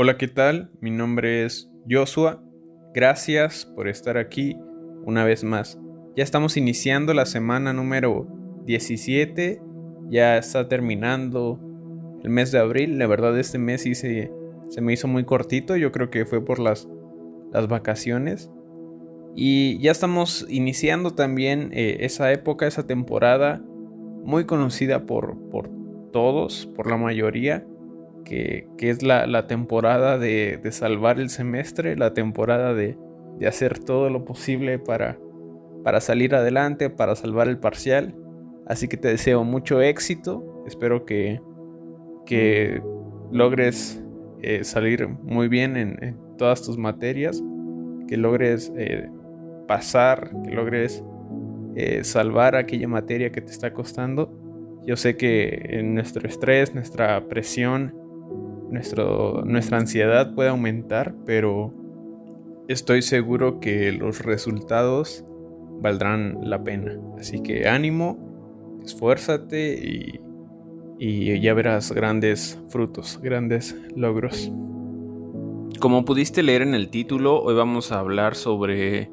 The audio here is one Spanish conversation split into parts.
Hola, ¿qué tal? Mi nombre es Joshua. Gracias por estar aquí una vez más. Ya estamos iniciando la semana número 17. Ya está terminando el mes de abril. La verdad, este mes sí se, me hizo muy cortito. Yo creo que fue por las, las vacaciones. Y ya estamos iniciando también eh, esa época, esa temporada muy conocida por, por todos, por la mayoría que, es la, temporada de, salvar el semestre, la temporada de, hacer todo lo posible para, salir adelante, para salvar el parcial. Así que te deseo mucho éxito, espero que, que logres eh, salir muy bien en, todas tus materias, que logres eh, pasar, que logres eh, salvar aquella materia que te está costando. Yo sé que en nuestro estrés, nuestra presión, nuestra ansiedad puede aumentar, pero estoy seguro que los resultados valdrán la pena. Así que ánimo, esfuérzate y, y ya verás grandes frutos, grandes logros. Como pudiste leer en el título, hoy vamos a hablar sobre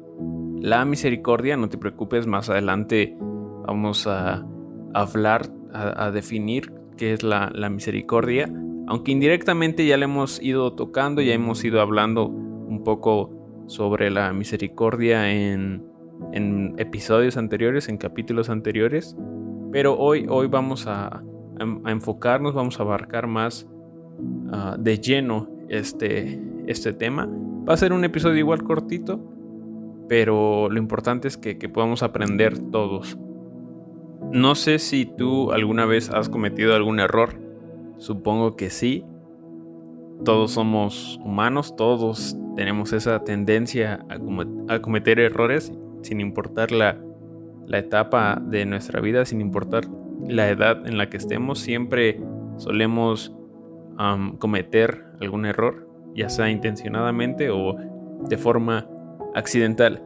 la misericordia. No te preocupes, más adelante vamos a hablar, a, definir qué es la, la misericordia aunque indirectamente ya le hemos ido tocando, ya hemos ido hablando un poco sobre la misericordia en, episodios anteriores, en capítulos anteriores, pero hoy, hoy vamos a, enfocarnos, vamos a abarcar más ah, de lleno este, este tema. Va a ser un episodio igual cortito, pero lo importante es que, que podamos aprender todos. No sé si tú alguna vez has cometido algún error Supongo que sí. Todos somos humanos, todos tenemos esa tendencia a, cometer errores sin importar la, etapa de nuestra vida, sin importar la edad en la que estemos, siempre solemos cometer algún error, ya sea intencionadamente o de forma accidental.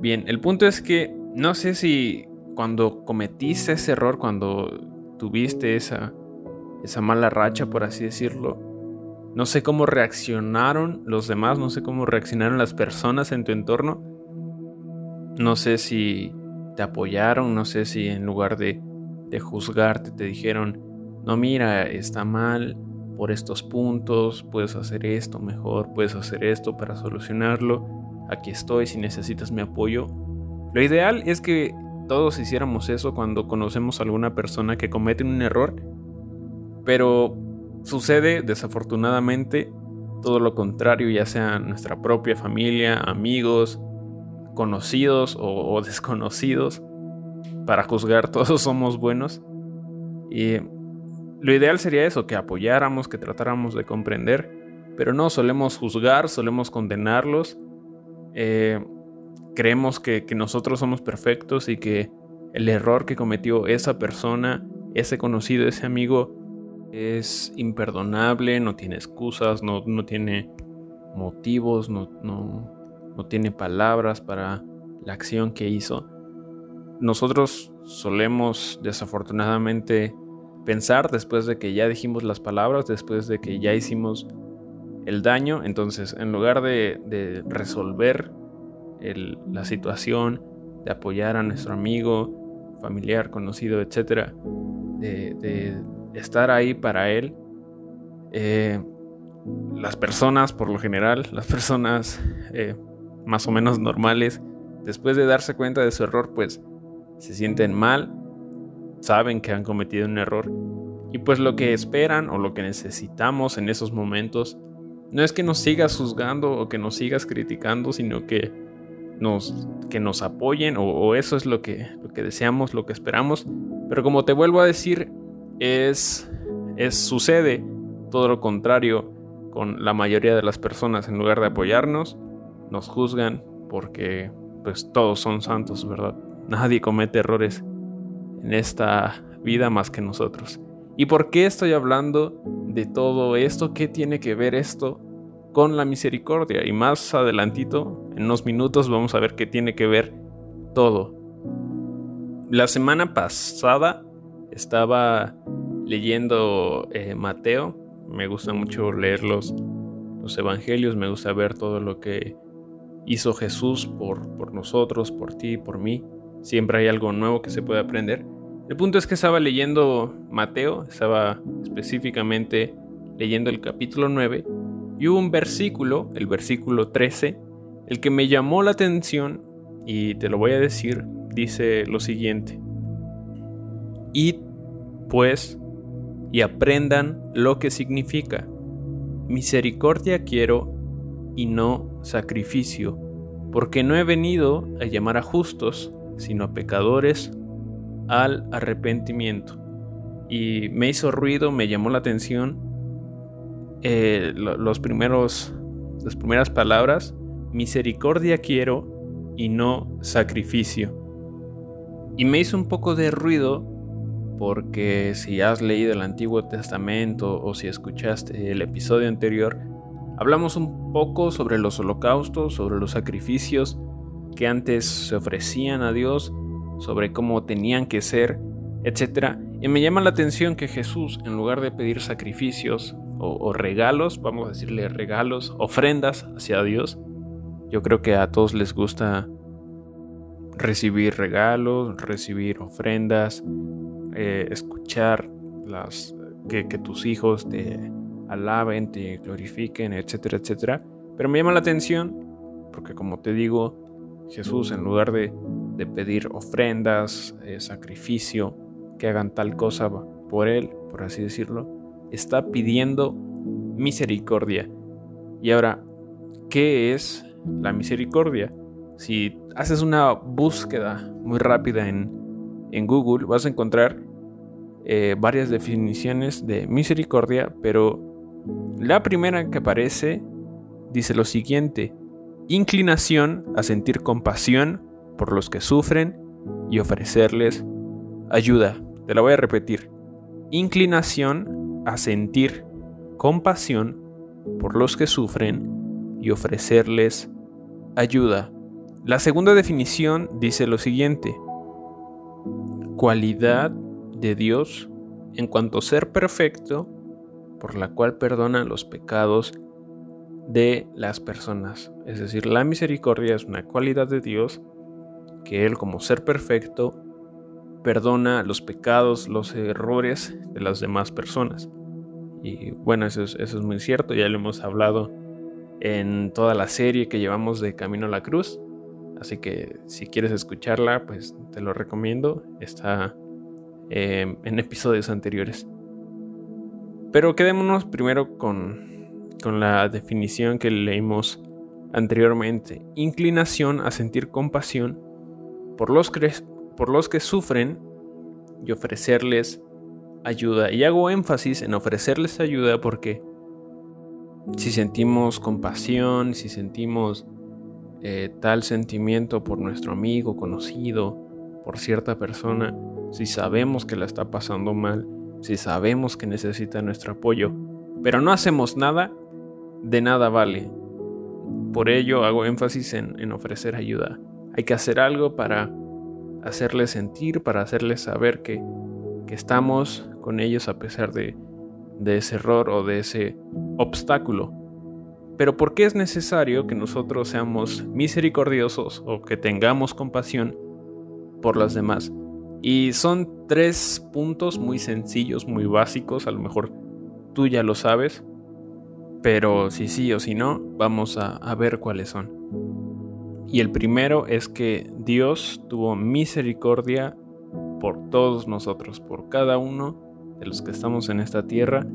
Bien, el punto es que no sé si cuando cometiste ese error, cuando tuviste esa esa mala racha, por así decirlo. No sé cómo reaccionaron los demás, no sé cómo reaccionaron las personas en tu entorno. No sé si te apoyaron, no sé si en lugar de, de juzgarte te dijeron, no mira, está mal por estos puntos, puedes hacer esto mejor, puedes hacer esto para solucionarlo, aquí estoy si necesitas mi apoyo. Lo ideal es que todos hiciéramos eso cuando conocemos a alguna persona que comete un error pero sucede desafortunadamente todo lo contrario, ya sea nuestra propia familia, amigos, conocidos o, desconocidos. Para juzgar todos somos buenos. Y lo ideal sería eso, que apoyáramos, que tratáramos de comprender. Pero no, solemos juzgar, solemos condenarlos. Eh, creemos que, que nosotros somos perfectos y que el error que cometió esa persona, ese conocido, ese amigo, es imperdonable, no tiene excusas, no, tiene motivos, no, no, tiene palabras para la acción que hizo. Nosotros solemos desafortunadamente pensar después de que ya dijimos las palabras, después de que ya hicimos el daño, entonces en lugar de, resolver la situación, de apoyar a nuestro amigo, familiar, conocido, etc., de, estar ahí para él. Eh, las personas, por lo general, las personas eh, más o menos normales, después de darse cuenta de su error, pues se sienten mal, saben que han cometido un error y pues lo que esperan o lo que necesitamos en esos momentos no es que nos sigas juzgando o que nos sigas criticando, sino que nos, que nos apoyen o, o eso es lo que, lo que deseamos, lo que esperamos. Pero como te vuelvo a decir, es, es sucede todo lo contrario con la mayoría de las personas en lugar de apoyarnos nos juzgan porque pues todos son santos, ¿verdad? Nadie comete errores en esta vida más que nosotros. ¿Y por qué estoy hablando de todo esto? ¿Qué tiene que ver esto con la misericordia? Y más adelantito, en unos minutos, vamos a ver qué tiene que ver todo. La semana pasada estaba leyendo eh, Mateo. Me gusta mucho leer los, los evangelios, me gusta ver todo lo que hizo Jesús por, por nosotros, por ti, por mí. Siempre hay algo nuevo que se puede aprender. El punto es que estaba leyendo Mateo, estaba específicamente leyendo el capítulo 9 y hubo un versículo, el versículo 13, el que me llamó la atención y te lo voy a decir, dice lo siguiente. Id, pues, y aprendan lo que significa. Misericordia quiero y no sacrificio, porque no he venido a llamar a justos, sino a pecadores al arrepentimiento. Y me hizo ruido, me llamó la atención eh, los primeros, las primeras palabras, misericordia quiero y no sacrificio. Y me hizo un poco de ruido porque si has leído el Antiguo Testamento o si escuchaste el episodio anterior, hablamos un poco sobre los holocaustos, sobre los sacrificios que antes se ofrecían a Dios, sobre cómo tenían que ser, etc. Y me llama la atención que Jesús, en lugar de pedir sacrificios o, regalos, vamos a decirle regalos, ofrendas hacia Dios, yo creo que a todos les gusta recibir regalos, recibir ofrendas, eh, escuchar las, que, tus hijos te alaben, te glorifiquen, etcétera, etcétera. Pero me llama la atención porque como te digo, Jesús en lugar de, pedir ofrendas, eh, sacrificio, que hagan tal cosa por Él, por así decirlo, está pidiendo misericordia. Y ahora, ¿qué es la misericordia? Si haces una búsqueda muy rápida en, Google, vas a encontrar eh, varias definiciones de misericordia, pero la primera que aparece dice lo siguiente, inclinación a sentir compasión por los que sufren y ofrecerles ayuda. Te la voy a repetir. Inclinación a sentir compasión por los que sufren y ofrecerles ayuda. La segunda definición dice lo siguiente. Cualidad de Dios en cuanto a ser perfecto, por la cual perdona los pecados de las personas. Es decir, la misericordia es una cualidad de Dios que Él como ser perfecto perdona los pecados, los errores de las demás personas. Y bueno, eso es, eso es muy cierto, ya lo hemos hablado en toda la serie que llevamos de Camino a la Cruz. Así que si quieres escucharla, pues te lo recomiendo. Está em, en episodios anteriores. Pero quedémonos primero con, con la definición que leímos anteriormente. Inclinación a sentir compasión por los, por los que sufren y ofrecerles ayuda. Y hago énfasis en ofrecerles ayuda porque si sentimos compasión, si sentimos eh, tal sentimiento por nuestro amigo, conocido, por cierta persona, si sabemos que la está pasando mal, si sabemos que necesita nuestro apoyo, pero no hacemos nada, de nada vale. Por ello hago énfasis en, ofrecer ayuda. Hay que hacer algo para hacerles sentir, para hacerles saber que, que estamos con ellos a pesar de, de ese error o de ese obstáculo. Pero ¿por qué es necesario que nosotros seamos misericordiosos o que tengamos compasión por los demás? Y son tres puntos muy sencillos, muy básicos, a lo mejor tú ya lo sabes, pero si sí o si no, vamos a, a ver cuáles son. Y el primero es que Dios tuvo misericordia por todos nosotros, por cada uno de los que estamos en esta tierra.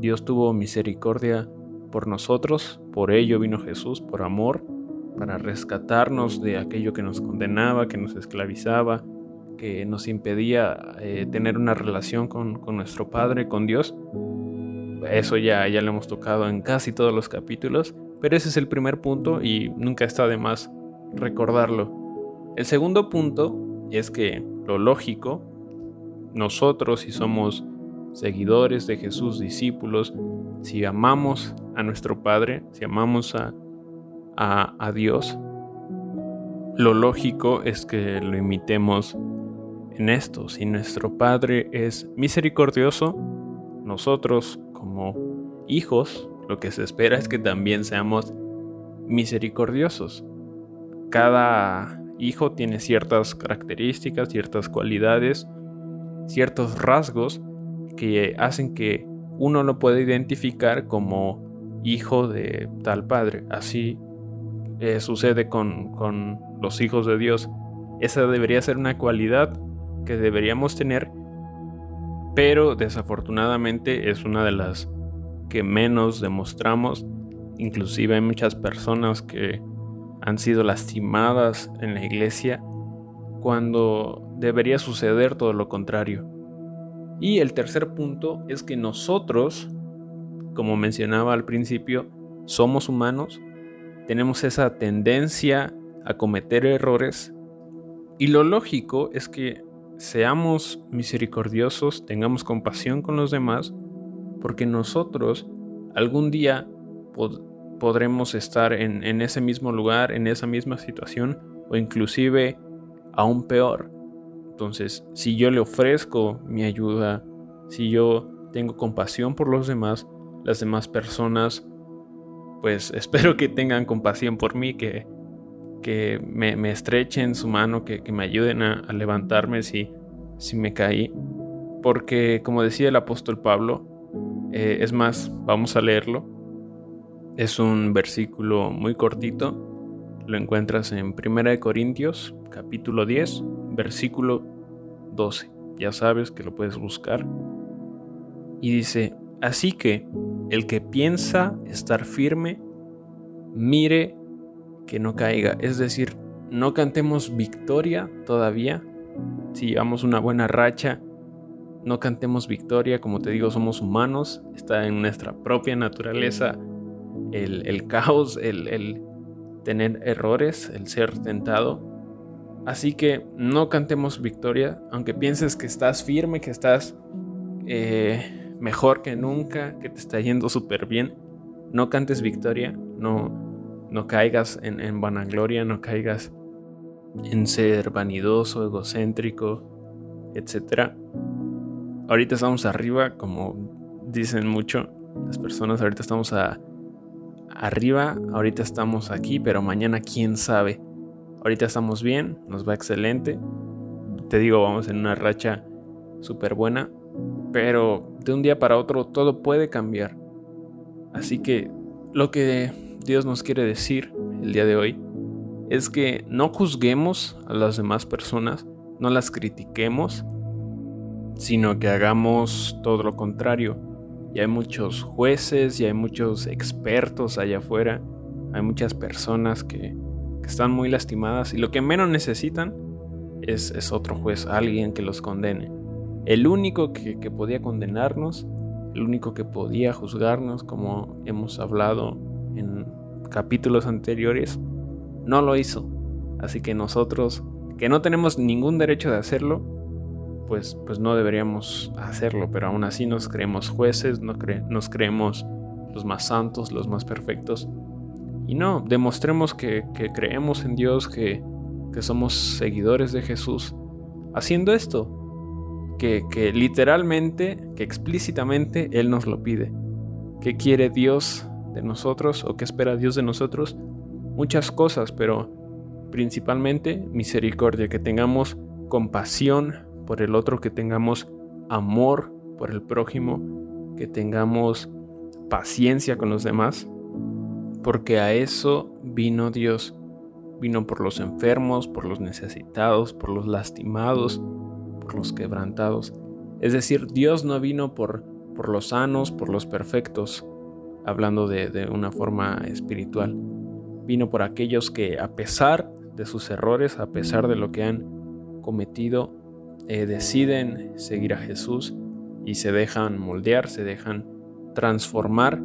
Dios tuvo misericordia por nosotros, por ello vino Jesús, por amor, para rescatarnos de aquello que nos condenaba, que nos esclavizaba, que nos impedía eh, tener una relación con, nuestro Padre, con Dios. Eso ya, ya lo hemos tocado en casi todos los capítulos, pero ese es el primer punto y nunca está de más recordarlo. El segundo punto es que lo lógico, nosotros si somos seguidores de Jesús, discípulos, si amamos a nuestro Padre, si amamos a, a, Dios, lo lógico es que lo imitemos en esto. Si nuestro Padre es misericordioso, nosotros como hijos lo que se espera es que también seamos misericordiosos. Cada hijo tiene ciertas características, ciertas cualidades, ciertos rasgos que hacen que uno lo pueda identificar como hijo de tal padre. Así eh, sucede con, con los hijos de Dios. Esa debería ser una cualidad que deberíamos tener, pero desafortunadamente es una de las que menos demostramos. Inclusive hay muchas personas que han sido lastimadas en la iglesia cuando debería suceder todo lo contrario. Y el tercer punto es que nosotros, como mencionaba al principio, somos humanos, tenemos esa tendencia a cometer errores y lo lógico es que seamos misericordiosos, tengamos compasión con los demás, porque nosotros algún día podremos estar en, en ese mismo lugar, en esa misma situación, o inclusive aún peor. Entonces, si yo le ofrezco mi ayuda, si yo tengo compasión por los demás, las demás personas, pues espero que tengan compasión por mí, que, que me, estrechen su mano, que, me ayuden a, levantarme si, si, me caí. Porque como decía el apóstol Pablo, eh, es más, vamos a leerlo. Es un versículo muy cortito. Lo encuentras en 1 Corintios, capítulo 10, versículo 12. Ya sabes que lo puedes buscar. Y dice, así que el que piensa estar firme, mire que no caiga. Es decir, no cantemos victoria todavía. Si llevamos una buena racha, no cantemos victoria. Como te digo, somos humanos. Está en nuestra propia naturaleza el, caos, el, tener errores, el ser tentado. Así que no cantemos victoria, aunque pienses que estás firme, que estás eh, mejor que nunca, que te está yendo súper bien. No cantes victoria, no, no caigas en, vanagloria, no caigas en ser vanidoso, egocéntrico, etc. Ahorita estamos arriba, como dicen mucho las personas, ahorita estamos a, arriba, ahorita estamos aquí, pero mañana quién sabe. Ahorita estamos bien, nos va excelente. Te digo, vamos en una racha súper buena, pero de un día para otro todo puede cambiar. Así que lo que Dios nos quiere decir el día de hoy es que no juzguemos a las demás personas, no las critiquemos, sino que hagamos todo lo contrario. Y hay muchos jueces y hay muchos expertos allá afuera, hay muchas personas que, están muy lastimadas y lo que menos necesitan es, es, otro juez, alguien que los condene. El único que, que podía condenarnos, el único que podía juzgarnos, como hemos hablado en capítulos anteriores, no lo hizo. Así que nosotros, que no tenemos ningún derecho de hacerlo, pues, pues no deberíamos hacerlo, pero aún así nos creemos jueces, nos creemos los más santos, los más perfectos. Y no, demostremos que, creemos en Dios, que, somos seguidores de Jesús, haciendo esto, que, que literalmente, que explícitamente Él nos lo pide. ¿Qué quiere Dios de nosotros o qué espera Dios de nosotros, muchas cosas, pero principalmente misericordia, que tengamos compasión por el otro, que tengamos amor por el prójimo, que tengamos paciencia con los demás, porque a eso vino Dios. Vino por los enfermos, por los necesitados, por los lastimados, por los quebrantados. Es decir, Dios no vino por, por los sanos, por los perfectos, hablando de, una forma espiritual. Vino por aquellos que a pesar de sus errores, a pesar de lo que han cometido, eh, deciden seguir a Jesús y se dejan moldear, se dejan transformar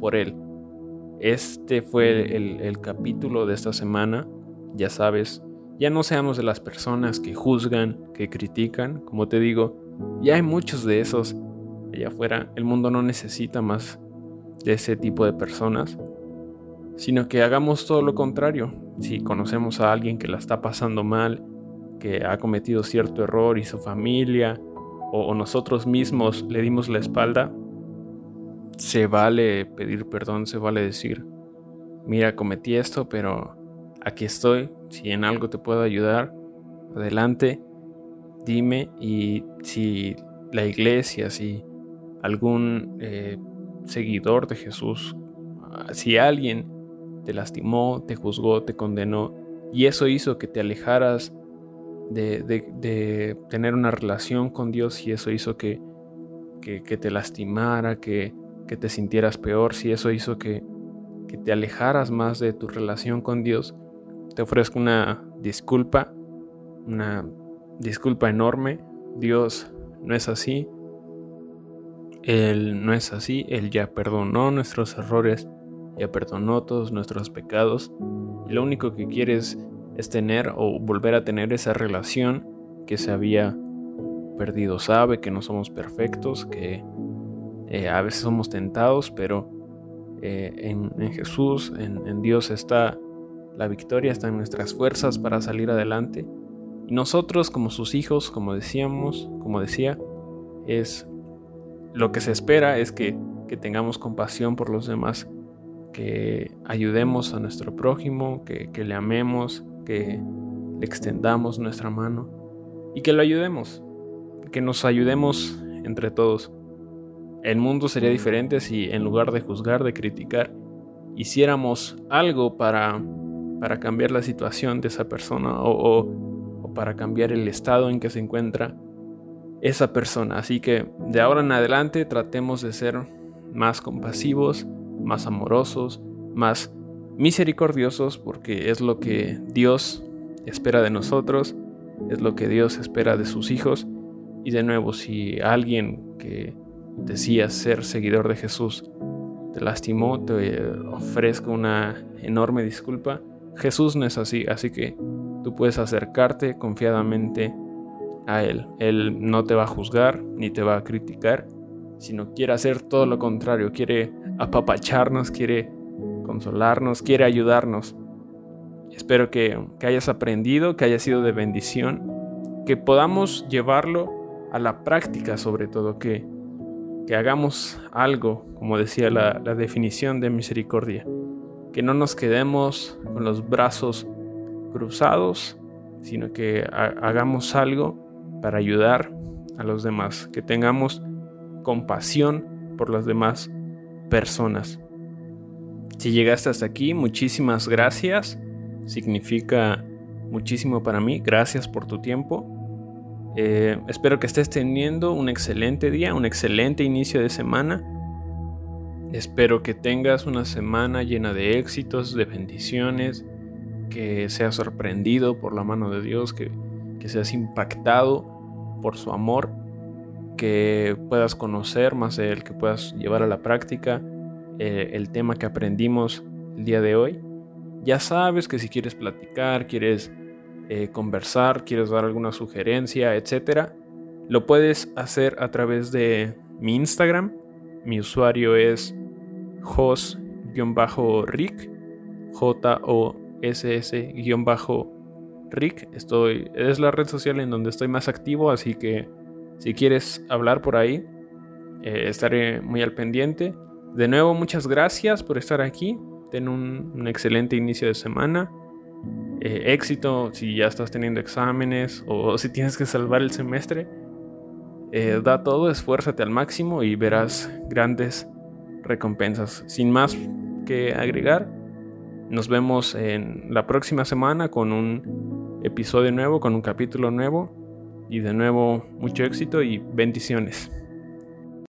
por Él. Este fue el, capítulo de esta semana. Ya sabes, ya no seamos de las personas que juzgan, que critican. Como te digo, ya hay muchos de esos allá afuera. El mundo no necesita más de ese tipo de personas, sino que hagamos todo lo contrario. Si conocemos a alguien que la está pasando mal, que ha cometido cierto error y su familia o, nosotros mismos le dimos la espalda, se vale pedir perdón, se vale decir, mira, cometí esto, pero aquí estoy, si en algo te puedo ayudar, adelante, dime y si la iglesia, si algún eh, seguidor de Jesús, si alguien te lastimó, te juzgó, te condenó, y eso hizo que te alejaras de, tener una relación con Dios, y eso hizo que, que, te lastimara, que, que, te sintieras peor, si eso hizo que, que te alejaras más de tu relación con Dios, te ofrezco una disculpa, una disculpa enorme. Dios no es así. Él no es así. Él ya perdonó nuestros errores ya perdonó todos nuestros pecados y lo único que quieres es tener o volver a tener esa relación que se había perdido. Sabe que no somos perfectos, que eh, a veces somos tentados, pero eh, en, Jesús, en, Dios está la victoria, está en nuestras fuerzas para salir adelante. Y nosotros como sus hijos, como decíamos, como decía, es lo que se espera es que, que tengamos compasión por los demás, que ayudemos a nuestro prójimo, que, le amemos, que le extendamos nuestra mano y que lo ayudemos, que nos ayudemos entre todos. El mundo sería diferente si en lugar de juzgar, de criticar, hiciéramos algo para, para cambiar la situación de esa persona o, o para cambiar el estado en que se encuentra esa persona. Así que de ahora en adelante tratemos de ser más compasivos, más amorosos, más misericordiosos, porque es lo que Dios espera de nosotros, es lo que Dios espera de sus hijos. Y de nuevo, si alguien que decía ser seguidor de Jesús te lastimó, te ofrezco una enorme disculpa. Jesús no es así, así que tú puedes acercarte confiadamente a Él. Él no te va a juzgar ni te va a criticar, sino quiere hacer todo lo contrario, quiere apapacharnos, quiere consolarnos, quiere ayudarnos. Espero que, hayas aprendido, que haya sido de bendición, que podamos llevarlo a la práctica sobre todo, que, que hagamos algo, como decía la, definición de misericordia, que no nos quedemos con los brazos cruzados, sino que hagamos algo para ayudar a los demás, que tengamos compasión por las demás personas. Si llegaste hasta aquí, muchísimas gracias. Significa muchísimo para mí. Gracias por tu tiempo. Eh, espero que estés teniendo un excelente día, un excelente inicio de semana. Espero que tengas una semana llena de éxitos, de bendiciones, que seas sorprendido por la mano de Dios, que, que seas impactado por su amor que puedas conocer más de él, que puedas llevar a la práctica eh, el tema que aprendimos el día de hoy. Ya sabes que si quieres platicar, quieres eh, conversar, quieres dar alguna sugerencia, etcétera, lo puedes hacer a través de mi Instagram. Mi usuario es jos-rick, J-O-S-S-rick. Estoy, es la red social en donde estoy más activo, así que si quieres hablar por ahí, eh, estaré muy al pendiente. De nuevo, muchas gracias por estar aquí. Ten un, excelente inicio de semana. Eh, éxito si ya estás teniendo exámenes o, si tienes que salvar el semestre. Eh, da todo, esfuérzate al máximo y verás grandes recompensas. Sin más que agregar, nos vemos en la próxima semana con un episodio nuevo, con un capítulo nuevo. Y de nuevo, mucho éxito y bendiciones.